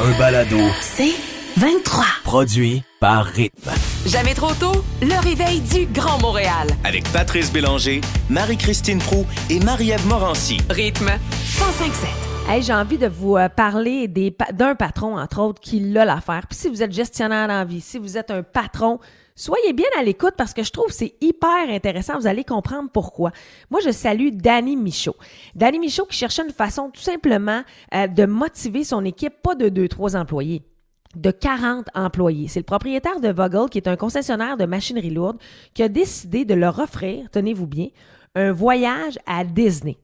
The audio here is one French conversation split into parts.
un balado. C'est 23. Produit par Rythme. Jamais trop tôt, le réveil du Grand Montréal. Avec Patrice Bélanger, Marie-Christine Prou et Marie-Ève Morancy. Rythme 1057. Hey, j'ai envie de vous euh, parler des pa- d'un patron, entre autres, qui l'a l'affaire. Puis si vous êtes gestionnaire en vie, si vous êtes un patron, soyez bien à l'écoute parce que je trouve que c'est hyper intéressant. Vous allez comprendre pourquoi. Moi, je salue Danny Michaud. Danny Michaud qui cherchait une façon tout simplement euh, de motiver son équipe, pas de deux, trois employés de 40 employés. C'est le propriétaire de Vogel, qui est un concessionnaire de machinerie lourde, qui a décidé de leur offrir, tenez-vous bien, un voyage à Disney.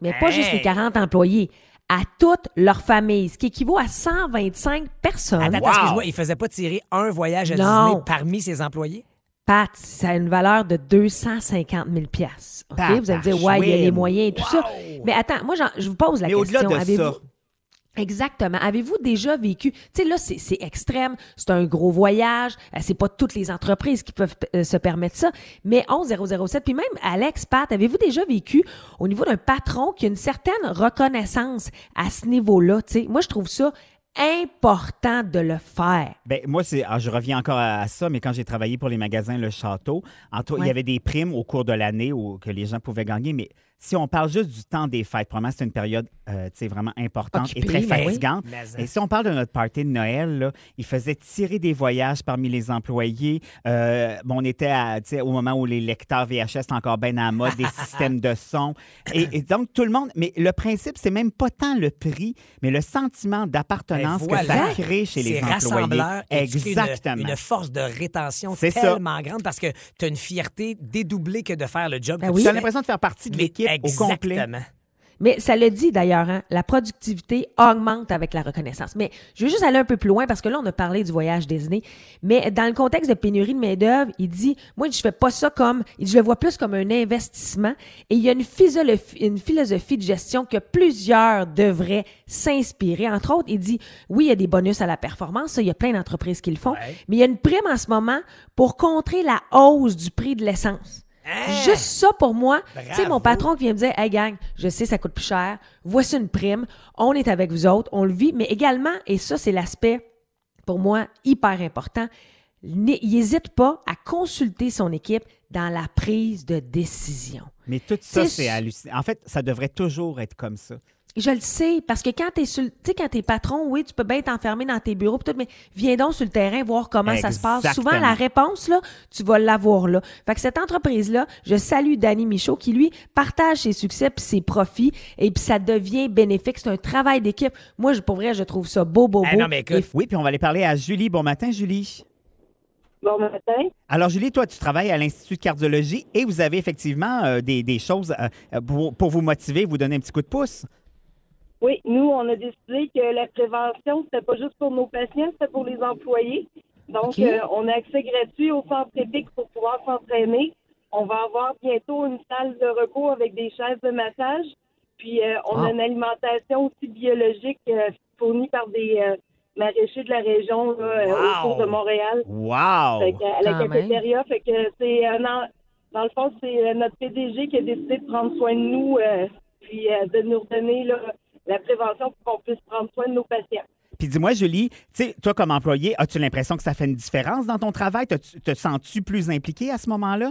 Mais pas juste les 40 employés, à toute leur famille, ce qui équivaut à 125 personnes. Attends, attends, excuse-moi, il faisait pas tirer un voyage à Non. Disney parmi ses employés? Pat, ça a une valeur de 250 000 piastres. OK? Papa Vous allez me dire, ouais, il y a les moyens et tout ça. Mais attends, moi, je vous pose la Mais au-delà question. de Avez-vous- ça, Exactement. Avez-vous déjà vécu, tu sais, là, c'est extrême, c'est un gros voyage, euh, c'est pas toutes les entreprises qui peuvent euh, se permettre ça, mais 11007, puis même Alex, Pat, avez-vous déjà vécu au niveau d'un patron qui a une certaine reconnaissance à ce niveau-là, tu sais? Moi, je trouve ça important de le faire. Ben, moi, c'est, ah, je reviens encore à, à ça, mais quand j'ai travaillé pour les magasins Le Château, en il y avait des primes au cours de l'année que les gens pouvaient gagner, mais si on parle juste du temps des fêtes, probablement c'est une période euh, vraiment importante Occupée, et très oui. fatigante. Mais ça. Et si on parle de notre party de Noël, là, il faisait tirer des voyages parmi les employés. Euh, bon, on était à, au moment où les lecteurs VHS étaient encore bien à la mode, des systèmes de son. Et, et donc, tout le monde. Mais le principe, c'est même pas tant le prix, mais le sentiment d'appartenance Ben que ça voilà. crée chez les C'est employés. crées une- Exactement. Une, force de rétention ça. tellement grande parce que tu as une fierté dédoublée que de faire le job. Ben que oui. tu Tu as l'impression de faire partie de Mais l'équipe au complet. Exactement. Mais ça le dit d'ailleurs, hein, la productivité augmente avec la reconnaissance. Mais je veux juste aller un peu plus loin parce que là, on a parlé du voyage Disney. Mais dans le contexte de pénurie de main-d'œuvre, il dit Moi, je fais pas ça comme. il dit, Je le vois plus comme un investissement. Et il y a une philosophie, une philosophie de gestion que plusieurs devraient s'inspirer. Entre autres, il dit Oui, il y a des bonus à la performance. Ça, il y a plein d'entreprises qui le font. Ouais. Mais il y a une prime en ce moment pour contrer la hausse du prix de l'essence. Hein? Juste ça pour moi. Tu sais, mon patron qui vient me dire Hey gang, je sais, ça coûte plus cher. Voici une prime. On est avec vous autres. On le vit. Mais également, et ça, c'est l'aspect pour moi hyper important, n'hésite pas à consulter son équipe dans la prise de décision. Mais tout ça, C'est hallucinant. En fait, ça devrait toujours être comme ça. Je le sais, parce que quand t'es sur, le- tu sais, quand t'es patron, oui, tu peux bien t'enfermer dans tes bureaux, tout, mais viens donc sur le terrain voir comment ça se passe. Souvent, la réponse, là, tu vas l'avoir là. Fait que cette entreprise-là, je salue Danny Michaud, qui, lui, partage ses succès puis ses profits, et puis ça devient bénéfique. C'est un travail d'équipe. Moi, je, pour vrai, je trouve ça beau, beau, beau. Non, mais écoute, Et Oui, puis on va aller parler à Julie. Bon matin, Julie. Bon matin. Alors, Julie, toi, tu travailles à l'Institut de cardiologie et vous avez effectivement euh, des, des choses euh, pour, pour vous motiver, vous donner un petit coup de pouce. Oui, nous, on a décidé que la prévention, c'était pas juste pour nos patients, c'était pour les employés. Donc, euh, on a accès gratuit au centre épique pour pouvoir s'entraîner. On va avoir bientôt une salle de repos avec des chaises de massage. Puis, euh, on a une alimentation aussi biologique euh, fournie par des maraîchers de la région là, Wow. autour de Montréal. Wow! Fait à la Quand même. cafétéria, fait que c'est un en- dans le fond, c'est notre PDG qui a décidé de prendre soin de nous puis de nous redonner là, la prévention pour qu'on puisse prendre soin de nos patients. Puis dis-moi, Julie, tu sais, toi, comme employé, as-tu l'impression que ça fait une différence dans ton travail? Te, te sens-tu plus impliqué à ce moment-là?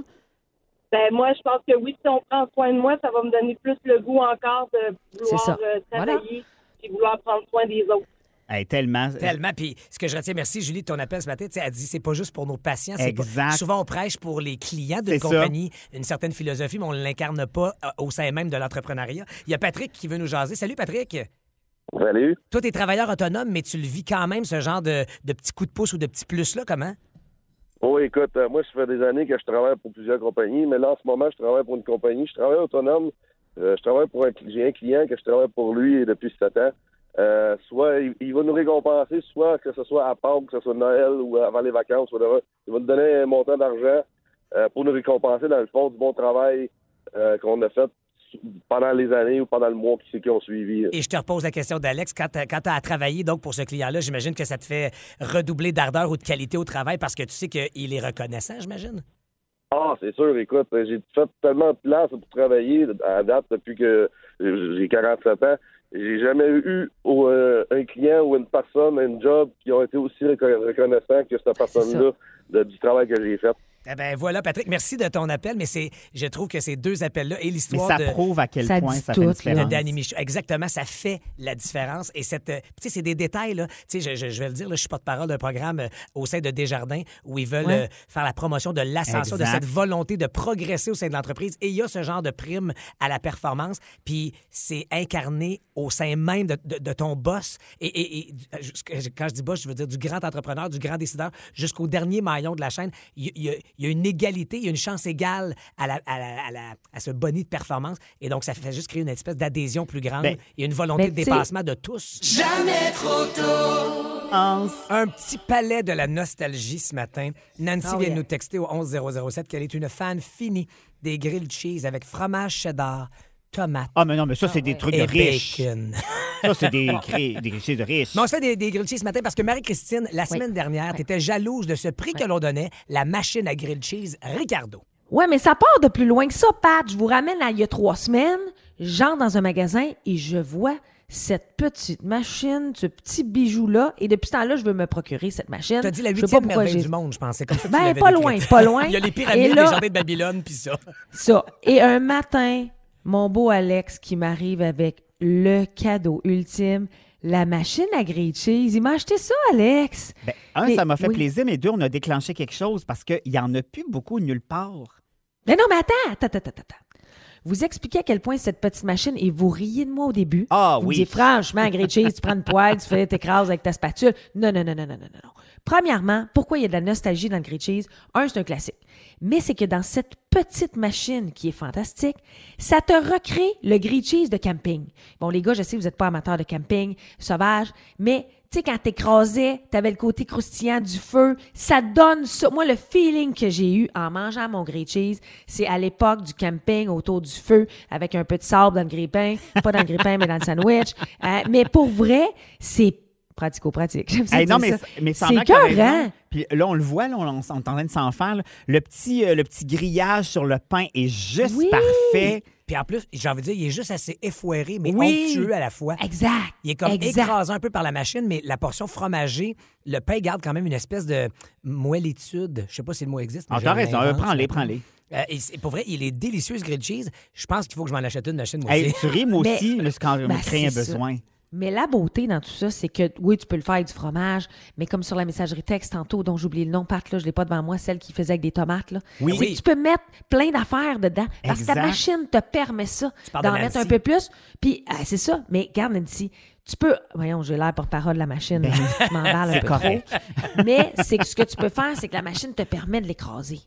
Ben moi, je pense que oui, si on prend soin de moi, ça va me donner plus le goût encore de vouloir euh, travailler et vouloir prendre soin des autres. Hey, tellement. Tellement. Puis ce que je retiens, merci Julie de ton appel ce matin. Elle dit c'est pas juste pour nos patients. c'est pas- Exact. souvent, on prêche pour les clients d'une ça. compagnie une certaine philosophie, mais on ne l'incarne pas euh, au sein même de l'entrepreneuriat. Il y a Patrick qui veut nous jaser. Salut Patrick. Salut. Toi, tu es travailleur autonome, mais tu le vis quand même, ce genre de, de petits coups de pouce ou de petits plus-là. Comment? Oh, écoute, euh, moi, ça fait des années que je travaille pour plusieurs compagnies, mais là, en ce moment, je travaille pour une compagnie. Je travaille autonome. Euh, je travaille pour un, j'ai un client que je travaille pour lui depuis sept ans. Euh, soit il, il va nous récompenser, soit que ce soit à Pâques, que ce soit Noël ou avant les vacances, whatever. Il va nous donner un montant d'argent euh, pour nous récompenser dans le fond du bon travail euh, qu'on a fait pendant les années ou pendant le mois qui, qui ont suivi. Et je te repose la question d'Alex. Quand tu as travaillé donc pour ce client-là, j'imagine que ça te fait redoubler d'ardeur ou de qualité au travail parce que tu sais qu'il est reconnaissant, j'imagine? Ah, c'est sûr, écoute, j'ai fait tellement de place pour travailler à date depuis que j'ai 47 ans J'ai jamais eu ou, euh, un client ou une personne, un job qui ont été aussi reco- reconnaissants que cette personne-là du travail que j'ai fait. Eh ben voilà, Patrick, merci de ton appel, mais c'est, je trouve que ces deux appels-là et Mais l'histoire ça de... prouve à quel Ça point dit ça tout, fait une différence. Danny Michaud. Exactement, ça fait la différence. Et cette, euh, tu sais, c'est des détails, là. Tu sais, je, je- je vais le dire, là, je suis porte-parole d'un programme euh, au sein de Desjardins où ils veulent Ouais. euh, faire la promotion de l'ascension, de cette volonté de progresser au sein de l'entreprise. Et il y a ce genre de prime à la performance, puis c'est incarné au sein même de, de- de ton boss. Et, et- et, jusqu'- quand je dis boss, je veux dire du grand entrepreneur, du grand décideur, jusqu'au dernier maillon de la chaîne. Il il y a- il y a une égalité, il y a une chance égale à, la- à la- à la- à ce boni de performance. Et donc, ça fait juste créer une espèce d'adhésion plus grande Ben, et une volonté de dépassement de tous. Hans, Un petit palais de la nostalgie ce matin. Nancy Oh, vient yeah. de nous texter au 11007 qu'elle est une fan finie des grilled cheese avec fromage cheddar, tomate Ah, mais non, mais ça, c'est des trucs et riches. bacon. Ça, c'est des, gri- des riches de riches. Mais on se fait des, des grilled cheese ce matin parce que Marie-Christine, la semaine dernière, tu étais jalouse de ce prix que l'on donnait, la machine à grilled cheese Ricardo. Ouais, mais ça part de plus loin que ça, Pat. Je vous ramène à il y a trois semaines. J'entre dans un magasin et je vois cette petite machine, ce petit bijou-là. Et depuis ce temps-là, je veux me procurer cette machine. Tu as dit la huitième merveille du monde, je pensais. Comme ça, Ben, pas loin, pas loin. Il y a les pyramides, là- les jardins de Babylone, puis ça. Ça. Et un matin, mon beau Alex qui m'arrive avec le cadeau ultime, la machine à grilled cheese. Il m'a acheté ça, Alex. Ben, un, Mais- ça m'a fait oui. plaisir, mais deux, on a déclenché quelque chose parce qu'il n'y en a plus beaucoup nulle part. Mais non, mais attends, attends, attends, attends. Vous expliquez à quel point cette petite machine, et vous riez de moi au début. Ah vous oui. me dites, franchement, grilled cheese, tu prends une poêle, tu fais t'écrases avec ta spatule. Non, non, non, non, non, non, non. Premièrement, pourquoi il y a de la nostalgie dans le grilled cheese? Un, c'est un classique. Mais c'est que dans cette petite machine qui est fantastique, ça te recrée le grilled cheese de camping. Bon, les gars, je sais, vous n'êtes pas amateurs de camping, sauvage, mais tu sais, quand t'écrasais, t'avais le côté croustillant du feu, ça donne ça. Moi, le feeling que j'ai eu en mangeant mon grilled cheese, c'est à l'époque du camping autour du feu, avec un peu de sable dans le grille-pain, pas dans le grille-pain, mais dans le sandwich. Euh, mais pour vrai, c'est pratico-pratique. Hey, non, mais, ça. mais c'est écœurant. Puis là, on le voit, là, on, on est en train de s'en faire. là. Le, petit, euh, le petit grillage sur le pain est juste Oui. parfait. Puis en plus, j'ai envie de dire, il est juste assez effoiré, mais Oui. onctueux à la fois. Exact. Il est comme exact. écrasé un peu par la machine, mais la portion fromagée, le pain garde quand même une espèce de moellitude. Je sais pas si le mot existe. mais Ah, raison, prends-les, prends-les. Euh, et c'est- pour vrai, il est délicieux, ce grilled cheese. Je pense qu'il faut que je m'en achète une machine, moi Hey, aussi. tu ris, moi Mais- aussi, mais c'est quand je Ben, me crée un besoin. Mais la beauté dans tout ça, c'est que oui, tu peux le faire avec du fromage, mais comme sur la messagerie texte tantôt, dont j'oublie le nom, Pat, là, je l'ai pas devant moi, celle qui faisait avec des tomates. Là. Oui. Que Tu peux mettre plein d'affaires dedans. Parce que ta machine te permet ça, d'en mettre un peu plus. Puis, ah, c'est ça. Mais garde, Nancy, tu peux. Voyons, j'ai l'air porte-parole de la machine. là. Je m'emballe un Ben, peu correct. trop. Mais c'est que ce que tu peux faire, c'est que la machine te permet de l'écraser.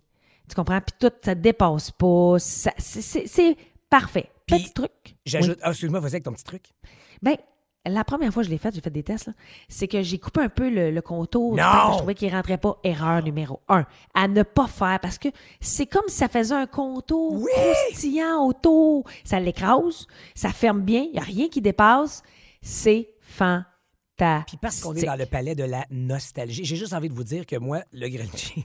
Tu comprends? Puis tout, ça te dépasse pas. C'est- parfait. Puis, Petit truc. J'ajoute. Ah, excuse-moi, vas-y avec ton petit truc. Ben, la première fois que je l'ai fait, j'ai fait des tests, c'est que j'ai coupé un peu le, le contour. Non! parce que Je trouvais qu'il rentrait pas. Erreur numéro un. À ne pas faire parce que c'est comme si ça faisait un contour croustillant autour. Ça l'écrase, ça ferme bien, il n'y a rien qui dépasse. C'est fantastique. Puis parce qu'on est dans le palais de la nostalgie, j'ai juste envie de vous dire que moi, le grilled cheese,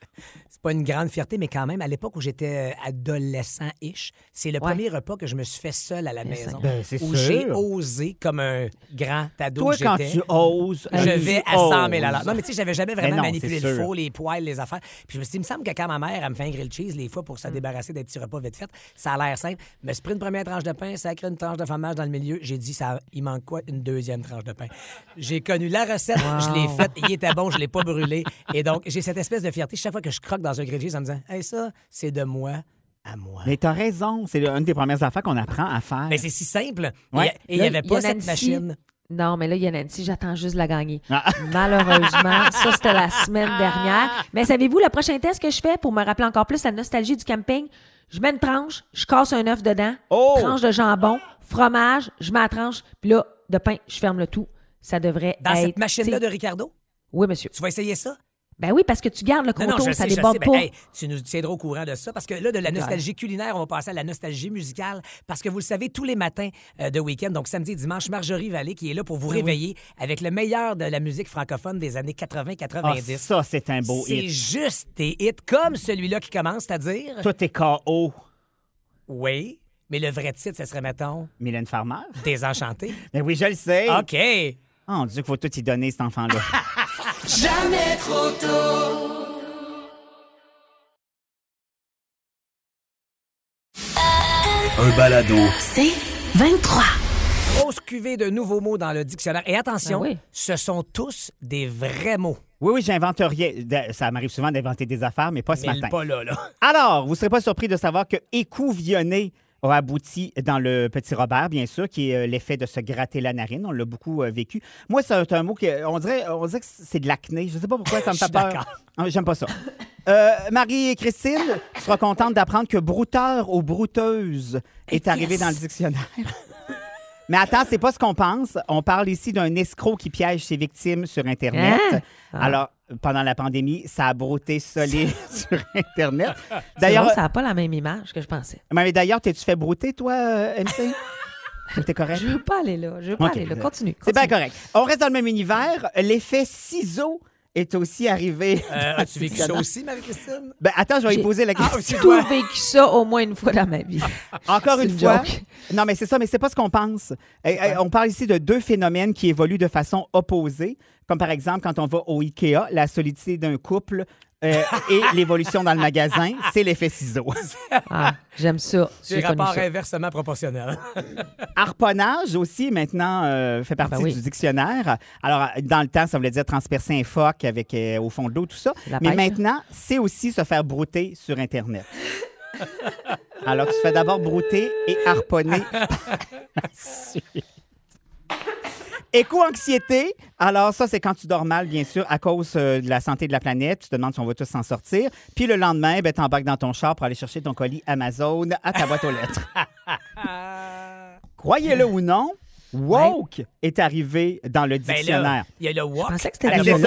pas une grande fierté, mais quand même, à l'époque où j'étais euh, adolescent-ish, c'est le Ouais. premier repas que je me suis fait seul à la maison. Ben, où j'ai osé, comme un grand ado Toi, que quand tu oses, Je vais à 100 000 à. Non, mais tu sais, j'avais jamais vraiment non, manipulé le faux, les poils, les affaires. Puis je me suis dit, il me semble que quand ma mère, elle me fait un grilled cheese, les fois pour Mm. se débarrasser des petits repas vite fait, ça a l'air simple. Je me suis pris une première tranche de pain, sacré une tranche de fromage dans le milieu. J'ai dit, ça, il manque quoi? Une deuxième tranche de pain? J'ai connu la recette, je l'ai faite, il était bon, je l'ai pas brûlé. Et donc, j'ai cette espèce de fierté chaque fois que je croque dans un grilled cheese en me disant, hey, ça, c'est de moi à moi. Mais t'as raison, c'est une des premières affaires qu'on apprend à faire. Mais c'est si simple. Ouais. Et et il n'y avait pas cette Nancy. machine. Non, mais là, il y a Nancy, j'attends juste de la gagner. Ah. Malheureusement, ça, c'était la semaine dernière. Mais savez-vous, le prochain test que je fais pour me rappeler encore plus la nostalgie du camping, je mets une tranche, je casse un œuf dedans, Oh! tranche de jambon, fromage, je mets la tranche, puis là, de pain, je ferme le tout. Ça devrait Dans être... cette machine-là de Ricardo, Oui, monsieur. tu vas essayer ça? Ben oui, parce que tu gardes le Non, non, contour, je ça sais, déborde sais. pas. Ben, hey, tu nous tiendras au courant de ça parce que là, de la nostalgie culinaire, on va passer à la nostalgie musicale parce que vous le savez, tous les matins euh, de week-end, donc samedi et dimanche, Marjorie Vallée qui est là pour vous réveiller avec le meilleur de la musique francophone des années Ah, 80-90. ça, c'est un beau C'est hit. juste des hits comme celui-là qui commence, c'est-à-dire... Tout est KO. Oui, Mais le vrai titre, ça serait, mettons, Mylène Farmer. Désenchanté. Mais oui, je le sais. OK. Oh, on dit qu'il faut tout y donner, cet enfant-là. Un balado. C'est 23. Grosse cuvée de nouveaux mots dans le dictionnaire. Et attention, Ah oui. ce sont tous des vrais mots. oui, oui, j'invente rien. De- Ça m'arrive souvent d'inventer des affaires, mais pas ce Mais matin. pas là, là. Alors, vous ne serez pas surpris de savoir que écouvillonner a abouti dans le petit Robert, bien sûr, qui est euh, l'effet de se gratter la narine. On l'a beaucoup euh, vécu. Moi, c'est un mot que on dirait, on dirait que c'est de l'acné. Je ne sais pas pourquoi ça me fait peur. d'accord. Ah, J'aime pas ça. Euh, Marie et Christine, tu seras contente d'apprendre que brouteur ou brouteuse est arrivé dans le dictionnaire. Mais attends, c'est pas ce qu'on pense. On parle ici d'un escroc qui piège ses victimes sur Internet. Hein? Ah. Alors, pendant la pandémie, ça a brouté solide sur Internet. D'ailleurs, ça n'a pas la même image que je pensais. mais d'ailleurs, t'es-tu fait brouter, toi, euh, MC? T'es correct? Je veux pas aller là. Je veux pas aller là. Continue. C'est bien correct. On reste dans le même univers. L'effet ciseau est aussi arrivé. Euh, As-tu vécu ça aussi, Marie-Christine? Ben, attends, je vais y J'ai- poser la Ah, question. c'est Tout toi. vécu ça au moins une fois dans ma vie. Encore une une fois? joke. Non, mais c'est ça, mais c'est pas ce qu'on pense. Euh, euh, on parle ici de deux phénomènes qui évoluent de façon opposée, comme par exemple quand on va au IKEA, la solidité d'un couple euh, et l'évolution dans le magasin, c'est l'effet ciseau. Ah, j'aime ça. Connu rapport ça. inversement proportionnel. Harponnage aussi, maintenant, euh, fait partie ben oui. du dictionnaire. Alors, dans le temps, ça voulait dire transpercer un phoque avec, euh, au fond de l'eau, tout ça. La Mais pêche. maintenant, c'est aussi se faire brouter sur Internet. Alors, tu te fais d'abord brouter et harponner. Éco-anxiété. Alors, ça, c'est quand tu dors mal, bien sûr, à cause euh, de la santé de la planète. Tu te demandes si on va tous s'en sortir. Puis le lendemain, ben, t'embarques dans ton char pour aller chercher ton colis Amazon à ta boîte aux lettres. Croyez-le ou non, woke est arrivé dans le Ben dictionnaire. là, il y a le Je walk. pensais que c'était le ne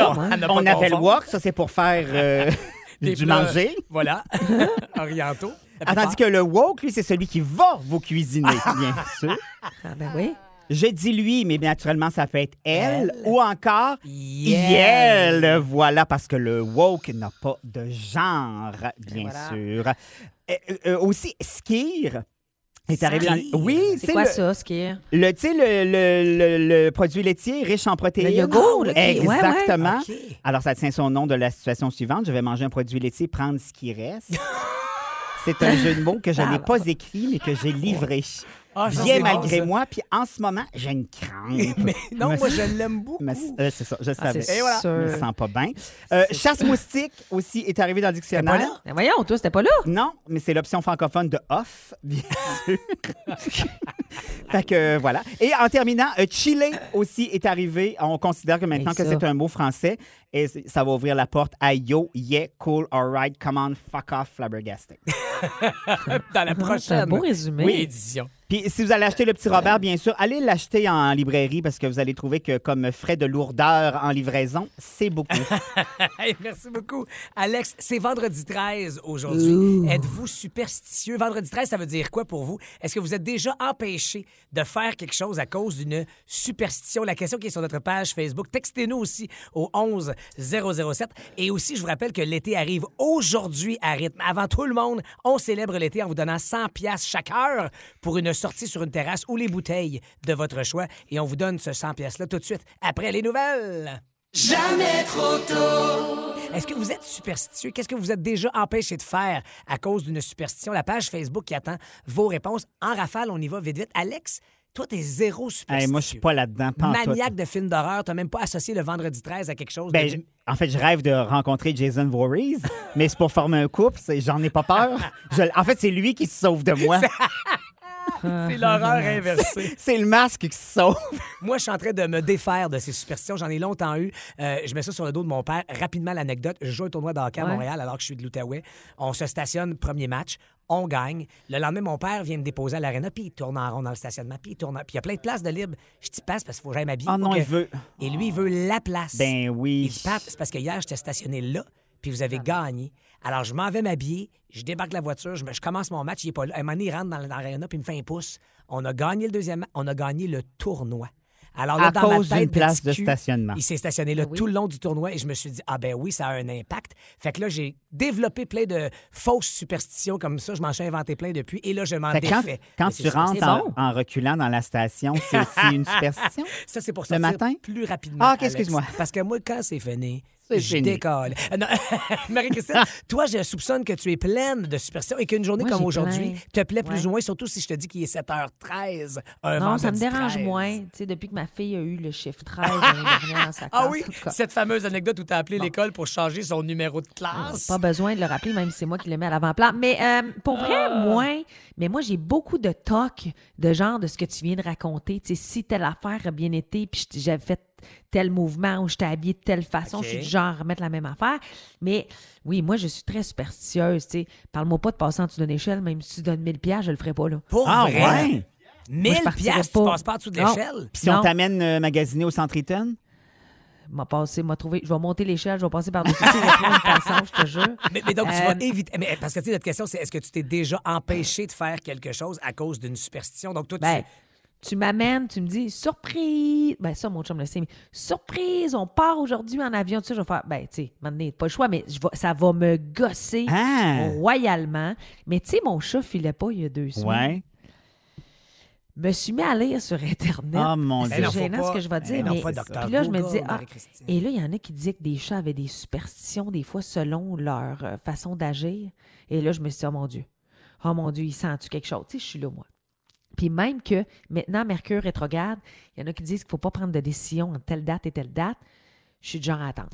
pas On avait le confondre. wok, ça c'est pour faire euh, du manger. Voilà. Orientaux. Ah, tandis que le woke, lui, c'est celui qui va vous cuisiner, bien sûr. Ah, ben oui. Je dis lui, mais naturellement, ça peut être elle, ou encore Yel. Voilà, parce que le woke n'a pas de genre, bien voilà. sûr. Euh, euh, aussi, skir est arrivé dans... Skir. Oui, C'est quoi le, ça, est? le, tu sais, le, le- le- produit laitier riche en protéines. Le yogourt, ouais, ouais. Exactement. Alors, ça tient son nom de la situation suivante. Je vais manger un produit laitier, prendre ce qui reste. C'est un jeu de mots que je n'ai pas écrit, mais que j'ai livré. Ah, ça, Bien c'est bon, malgré ça. moi. Puis en ce moment, j'ai une crainte. Mais non, Me- moi, je l'aime beaucoup. me- euh, c'est ça, je savais. c'est Et voilà. Je me sens pas bien. Euh, chasse moustique aussi est arrivé dans le pas dictionnaire. là? Ben voyons, toi, c'était pas là. Non, mais c'est l'option francophone de off, bien sûr. fait que euh, voilà. Et en terminant, euh, Chile aussi est arrivé. On considère que maintenant que c'est un mot français et ça va ouvrir la porte à yo, yeah, cool, alright, come on, fuck off, flabbergasting. Dans la C'est un prochaine beau résumé. oui, édition. Puis si vous allez acheter le petit Robert, bien sûr, allez l'acheter en librairie parce que vous allez trouver que comme frais de lourdeur en livraison, c'est beaucoup. Hey, merci beaucoup. Alex, c'est vendredi 13 aujourd'hui. Êtes-vous superstitieux? Vendredi 13, ça veut dire quoi pour vous? Est-ce que vous êtes déjà empêché de faire quelque chose à cause d'une superstition? La question qui est sur notre page Facebook. Textez-nous aussi au 11 007. Et aussi, je vous rappelle que l'été arrive aujourd'hui à rythme. Avant tout le monde, on célèbre l'été en vous donnant 100 pièces chaque heure pour une sortie sur une terrasse ou les bouteilles de votre choix. Et on vous donne ce 100 pièces-là tout de suite après les nouvelles. Est-ce que vous êtes superstitieux? Qu'est-ce que vous êtes déjà empêché de faire à cause d'une superstition? La page Facebook qui attend vos réponses. En rafale, on y va vite, vite. Alex, toi, t'es zéro superstitieux. Hey, moi, je suis pas là-dedans. Maniaque de films d'horreur, t'as même pas associé le vendredi 13 à quelque chose Ben, de... je- en fait, je rêve de rencontrer Jason Voorhees, mais c'est pour former un couple. J'en ai pas peur. Je- en fait, c'est lui qui se sauve de moi. C'est l'horreur inversée. C'est le masque qui se sauve. Moi, je suis en train de me défaire de ces superstitions. J'en ai longtemps eu. Euh, je mets ça sur le dos de mon père. Rapidement, l'anecdote. Je joue un tournoi de hockey à Ouais. Montréal alors que je suis de l'Outaouais. On se stationne, premier match. On gagne. Le lendemain, mon père vient me déposer à l'aréna, puis il tourne en rond dans le stationnement, puis il tourne. en- Puis il y a plein de places de libre. Je t'y passe parce qu'il faut que j'aille m'habiller. Oh Faut non, que- il veut. Et lui, il veut la place. Ben oui. Il dit, Pat, c'est parce que hier, j'étais stationné là, puis vous avez gagné. Alors, je m'en vais m'habiller, je débarque la voiture, je, me- je commence mon match, il est pas là. À un moment donné, il rentre dans l'aréna, puis il me fait un pouce. On a gagné le deuxième match, on a gagné le tournoi. Alors là, À dans ma cause d'une tête place de stationnement. Il s'est stationné là Oui. tout le long du tournoi et je me suis dit, ah ben oui, ça a un impact. Fait que là, j'ai développé plein de fausses superstitions comme ça. Je m'en suis inventé plein depuis et là, je m'en Fait que quand, défais. quand ces tu rentres en, en reculant dans la station, c'est aussi une superstition? Ça, c'est pour Le sortir matin? plus rapidement. Ah, excuse-moi. Parce que moi, quand c'est fini, C'est décolle. Euh, Marie-Christine, toi, je soupçonne que tu es pleine de superstitions et qu'une journée Moi, comme j'ai aujourd'hui te plaît plus Ouais. ou moins, surtout si je te dis qu'il est 7h13. Un Non, ça me dérange 13. moins. Tu sais, depuis que ma fille a eu le chiffre 13 l'année dernière dans sa classe. Ah oui, en tout cas. cette fameuse anecdote où tu as appelé l'école pour changer son numéro de Ah, classe. Pas besoin de le rappeler, même si c'est moi qui le mets à l'avant-plan. Mais euh, pour vrai, Ah. moins. Mais moi, j'ai beaucoup de toc de genre de ce que tu viens de raconter. Tu sais, si telle affaire a bien été, puis je- j'avais fait tel mouvement ou je t'ai habillé de telle façon, je suis du genre à remettre la même affaire. Mais oui, moi, je suis très superstitieuse. Tu sais, parle-moi pas de passer en dessous d'une échelle, même si tu donnes 1000 piastres, je le ferai pas là. Pour Ah, vrai? ouais? 1000 Moi, je partirais piastres, pas. tu passes pas en dessous de l'échelle? Puis si on t'amène euh, magasiner au centre Eaton? M'a passé, m'a trouvé. Je vais monter l'échelle, je vais passer par-dessus. De façons, je te jure. Mais, mais donc, tu Euh, vas éviter. Mais, parce que, tu sais, notre question, c'est est-ce que tu t'es déjà empêché de faire quelque chose à cause d'une superstition? Donc, toi, tu. Ben, tu m'amènes, tu me dis surprise. Ben, ça, mon chum le sait, mais surprise, on part aujourd'hui en avion. Tu sais, je vais faire, ben, tu sais, maintenant, pas le choix, mais je vais- ça va me gosser Ah! royalement. Mais tu sais, mon chat filait pas il y a deux semaines. Ouais. Me suis mis à lire sur Internet. Oh mon Dieu. C'est gênant pas- ce que je vais dire. mais puis là, je me dis, ah, et là, il y en a qui disaient que des chats avaient des superstitions, des fois, selon leur euh, façon d'agir. Et là, je me suis dit, oh mon Dieu, oh mon Dieu, il sent-tu quelque chose? Tu sais, je suis là, moi. Puis même que maintenant, Mercure rétrograde, il y en a qui disent qu'il ne faut pas prendre de décision en telle date et telle date. Je suis du genre à attendre.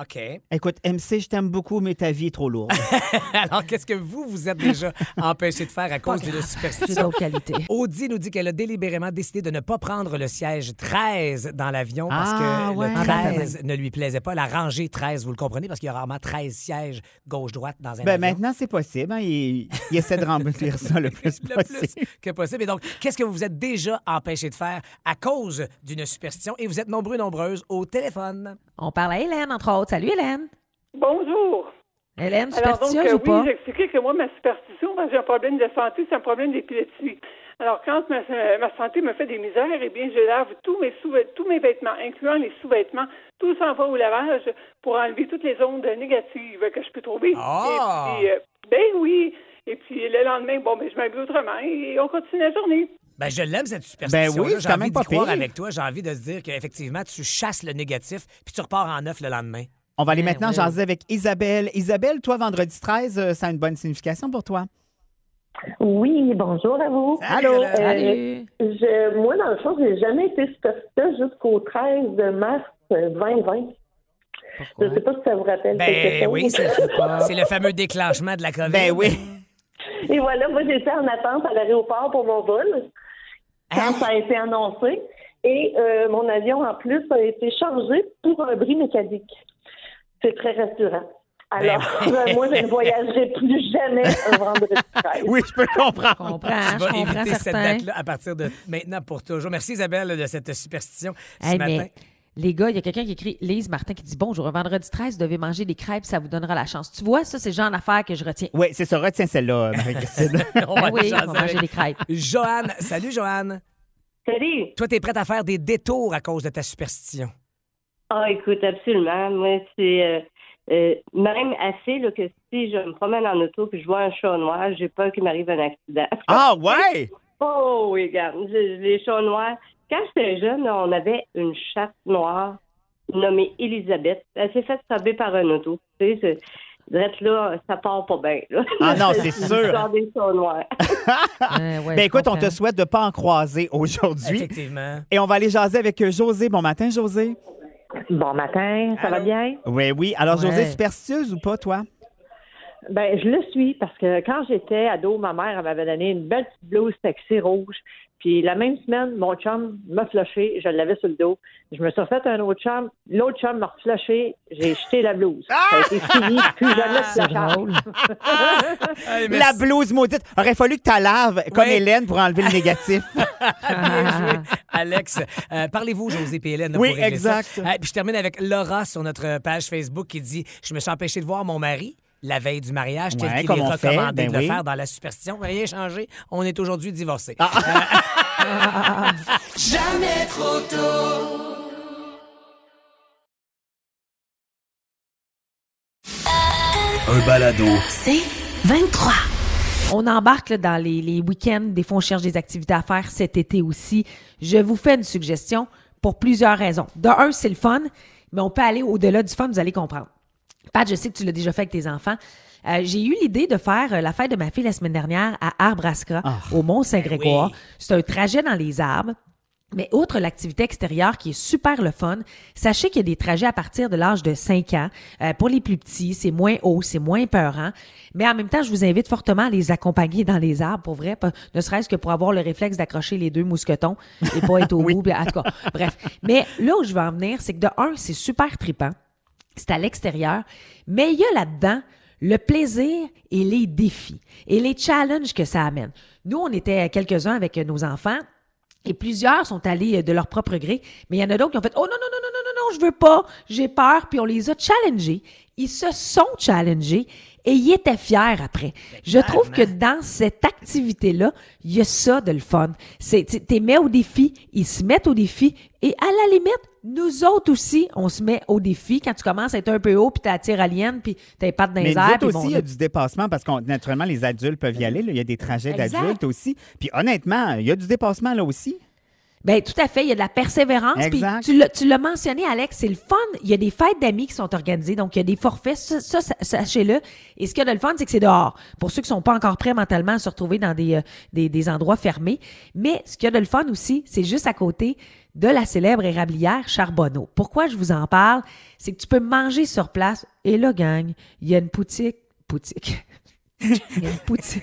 OK. Écoute, MC, je t'aime beaucoup, mais ta vie est trop lourde. Alors, qu'est-ce que vous, vous êtes déjà empêché de faire à cause d'une J'ai superstition? d'autres qualités. Audie nous dit qu'elle a délibérément décidé de ne pas prendre le siège 13 dans l'avion parce Ah, que ouais. le Ah, ben, 13 ne lui plaisait pas. La rangée 13, vous le comprenez, parce qu'il y a rarement 13 sièges gauche-droite dans un ben avion. maintenant, c'est possible. hein. Il, il essaie de remplir ça le plus le possible. plus que possible. Et donc, qu'est-ce que vous vous êtes déjà empêché de faire à cause d'une superstition? Et vous êtes nombreux, nombreuses au téléphone. On parle à Hélène, entre autres. Salut, Hélène. Bonjour. Hélène, Alors donc, superstitieuse euh, ou pas? oui, j'expliquais que moi, ma superstition, parce que j'ai un problème de santé, c'est un problème d'épilepsie. Alors, quand ma, ma santé me fait des misères, eh bien, je lave tous mes sous tous mes vêtements, incluant les sous-vêtements. Tout s'en va au lavage pour enlever toutes les ondes négatives que je peux trouver. Ah! Et puis, euh, ben oui. Et puis, le lendemain, bon, ben, je m'habille autrement et on continue la journée. Ben, je l'aime, cette superstition. Ben oui, c'est J'ai quand envie pas croire pire. avec toi. J'ai envie de se dire qu'effectivement, tu chasses le négatif puis tu repars en neuf le lendemain. On va aller Ben maintenant oui. jaser avec Isabelle. Isabelle, toi, vendredi 13, euh, ça a une bonne signification pour toi? Oui, bonjour à vous. Allô? Euh, Salut. Je, moi, dans le fond, j'ai jamais été superstitieuse jusqu'au 13 mars 2020. Je ne sais pas si ça vous rappelle quelque Ben chose. oui, c'est c'est le fameux déclenchement de la COVID. Ben oui. Et voilà, moi, j'étais en attente à l'aéroport pour mon vol quand ça a été annoncé. Et euh, mon avion, en plus, a été chargé pour un bris mécanique. C'est très rassurant. Alors, Ben moi, je ne voyagerai plus jamais un vendredi 13. Oui, je peux Je comprendre. comprends, Tu je vas comprends éviter cette date-là à partir de maintenant pour toujours. Merci Isabelle de cette superstition ce Hey, matin. mais les gars, il y a quelqu'un qui écrit, Lise Martin, qui dit Bonjour, un vendredi 13, vous devez manger des crêpes, ça vous donnera la chance. Tu vois, ça, c'est le genre d'affaire que je retiens. Oui, c'est ça. Retiens celle-là, Marie-Christine. On va oui, on va manger des crêpes. Joanne, salut Joanne. Salut! Toi, t'es prête à faire des détours à cause de ta superstition? Ah, écoute, absolument. Moi, c'est euh, euh, même assez là, que si je me promène en auto que je vois un chat noir, j'ai peur qu'il m'arrive un accident. ah, ouais? Oh oui, regarde, les chats noirs. Quand j'étais jeune, on avait une chatte noire nommée Elisabeth. Elle s'est faite saber par un auto. Tu sais, là, ça part pas bien. là. Ah non, c'est sûr. des chats noirs. Euh, ouais, ben écoute, on te souhaite de ne pas en croiser aujourd'hui. Effectivement. Et on va aller jaser avec José. Bon matin, José. Bon matin, ça va bien? Oui, oui. Alors, Ouais. José, superstitieuse ou pas, toi? Ben, je le suis parce que quand j'étais ado, ma mère m'avait donné une belle petite blouse sexy rouge. Puis la même semaine, mon chum m'a flushé, je l'avais sur le dos. Je me suis refait un autre chum, l'autre chum m'a reflushé, j'ai jeté la blouse. Ça a été fini, plus jamais flashage. La blouse maudite. Aurait fallu que tu laves comme Oui. Hélène pour enlever le négatif. Bien joué, Alex. Euh, Parlez-vous, José et Hélène, Oui, pour régler ça. exact. Euh, puis je termine avec Laura sur notre page Facebook qui dit Je me suis empêché de voir mon mari la veille du mariage, tel Ouais, qu'il comme est on fait, recommandé ben de le faire dans la superstition. Rien changé. On est aujourd'hui divorcés. Ah. Euh, Jamais trop tôt. Un balado. C'est 23. On embarque là, dans les, les week-ends. Des fois, on cherche des activités à faire cet été aussi. Je vous fais une suggestion pour plusieurs raisons. De un, c'est le fun, mais on peut aller au-delà du fun, vous allez comprendre. Pat, je sais que tu l'as déjà fait avec tes enfants. Euh, j'ai eu l'idée de faire euh, la fête de ma fille la semaine dernière à Arbrasca, au Mont-Saint-Grégoire. oui. C'est un trajet dans les arbres. Mais outre l'activité extérieure qui est super le fun, sachez qu'il y a des trajets à partir de l'âge de 5 ans. Euh, pour les plus petits, c'est moins haut, c'est moins peurant. Mais en même temps, je vous invite fortement à les accompagner dans les arbres, pour vrai, pas- ne serait-ce que pour avoir le réflexe d'accrocher les deux mousquetons et pas être au bout. En tout cas, bref. Mais là où je veux en venir, c'est que de un, c'est super tripant. C'est à l'extérieur. Mais il y a là-dedans le plaisir et les défis et les challenges que ça amène. Nous, on était quelques-uns avec nos enfants. Et plusieurs sont allés euh, de leur propre gré, mais il y en a d'autres qui ont fait Oh non, non, non, non, non, non, non, je veux pas, j'ai peur, puis on les a challengés. Ils se sont challengés et ils étaient fiers après. Je trouve que dans cette activité-là, il y a ça de le fun. C'est, tu t'es mets au défi, ils se mettent au défi, et à la limite, nous autres aussi, on se met au défi quand tu commences à être un peu haut, puis t'attires à lienne, puis t'as les pattes dans Mais les nous airs. aussi, il y a du dépassement parce que naturellement, les adultes peuvent y aller. là. Il y a des trajets d'adultes aussi. Puis honnêtement, il y a du dépassement là aussi. Ben tout à fait, il y a de la persévérance. Puis Exact. tu l'as, mentionné, Alex, c'est le fun. Il y a des fêtes d'amis qui sont organisées, donc il y a des forfaits. Ça, ça, sa- sachez-le. Et ce qu'il y a de le fun, c'est que c'est dehors. Pour ceux qui sont pas encore prêts mentalement à se retrouver dans des, euh, des, des endroits fermés. Mais ce qu'il y a de le fun aussi, c'est juste à côté de la célèbre érablière Charbonneau. Pourquoi je vous en parle? C'est que tu peux manger sur place. Et là, gang, il y a une boutique. Boutique. il y a une poutine.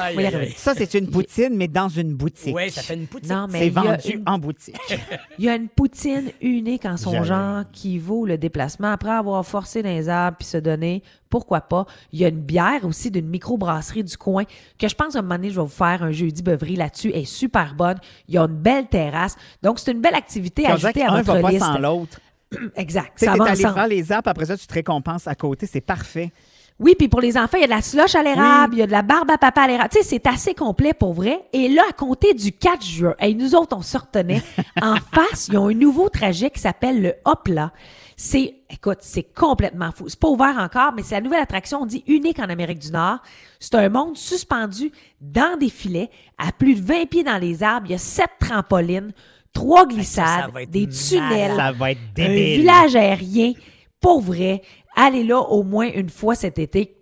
Aïe, Oui, aïe, aïe. Ça, c'est une poutine, mais dans une boutique. Oui, ça fait une poutine. Non, mais C'est il y a vendu une- en boutique. Il y a une poutine unique en son J'avoue. genre qui vaut le déplacement. Après avoir forcé dans les arbres puis se donner, pourquoi pas? Il y a une bière aussi d'une microbrasserie du coin que je pense à un moment donné, je vais vous faire un jeudi beuverie là-dessus. Elle est super bonne. Il y a une belle terrasse. Donc, c'est une belle activité à On dirait ajouter à qu'un votre va pas liste. sans l'autre. Exact. Tu sais, Ça t'es va allé ensemble. faire les apps, après ça, tu te récompenses à côté. C'est parfait. Oui, puis pour les enfants, il y a de la slush à l'érable, il y a de la barbe à papa à l'érable. Tu sais, c'est assez complet pour vrai. Et là, à compter du 4 juin, et nous autres, on se retenait. en face, ils ont un nouveau trajet qui s'appelle le Hopla. C'est, écoute, c'est complètement fou. C'est pas ouvert encore, mais c'est la nouvelle attraction, on dit unique en Amérique du Nord. C'est un monde suspendu dans des filets, à plus de 20 pieds dans les arbres. Il y a sept trampolines, trois glissades, des tunnels, Ça va être un village aérien. Pour vrai, allez là au moins une fois cet été.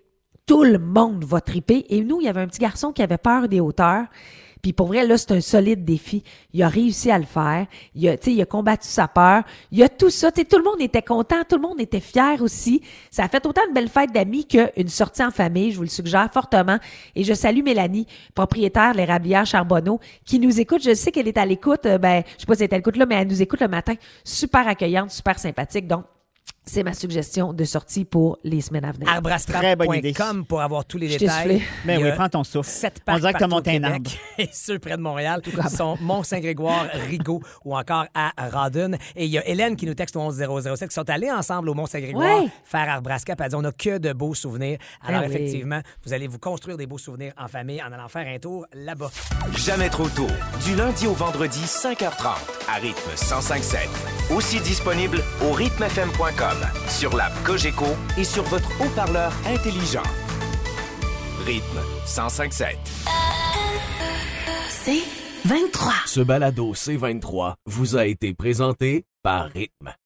Tout le monde va triper. Et nous, il y avait un petit garçon qui avait peur des hauteurs. Puis pour vrai, là, c'est un solide défi. Il a réussi à le faire. Il a, il a combattu sa peur. Il a tout ça. Tout le monde était content. Tout le monde était fier aussi. Ça a fait autant de belles fêtes d'amis qu'une sortie en famille. Je vous le suggère fortement. Et je salue Mélanie, propriétaire de l'érablière Charbonneau, qui nous écoute. Je sais qu'elle est à l'écoute. Euh, Ben, je sais pas si elle est à l'écoute là, mais elle nous écoute le matin. Super accueillante, super sympathique. Donc, c'est ma suggestion de sortie pour les semaines à venir. Arbrastrap.com pour avoir tous les détails. Mais y oui, prends ton souffle. Sept On dirait que t'as monté un arbre. Et ceux près de Montréal sont Mont-Saint-Grégoire, Rigaud ou encore à Radun. Et il y a Hélène qui nous texte au 11007 qui sont allés ensemble au Mont-Saint-Grégoire Ouais. faire Arbrasca. Puis elle dit on n'a que de beaux souvenirs. Alors Ah oui. effectivement, vous allez vous construire des beaux souvenirs en famille en allant faire un tour là-bas. Jamais trop tôt. Du lundi au vendredi, 5h30, à rythme 105.7. Aussi disponible au rythmefm.com, sur l'app Cogeco et sur votre haut-parleur intelligent. Rythme 105.7. C'est 23. Ce balado C23 vous a été présenté par Rythme.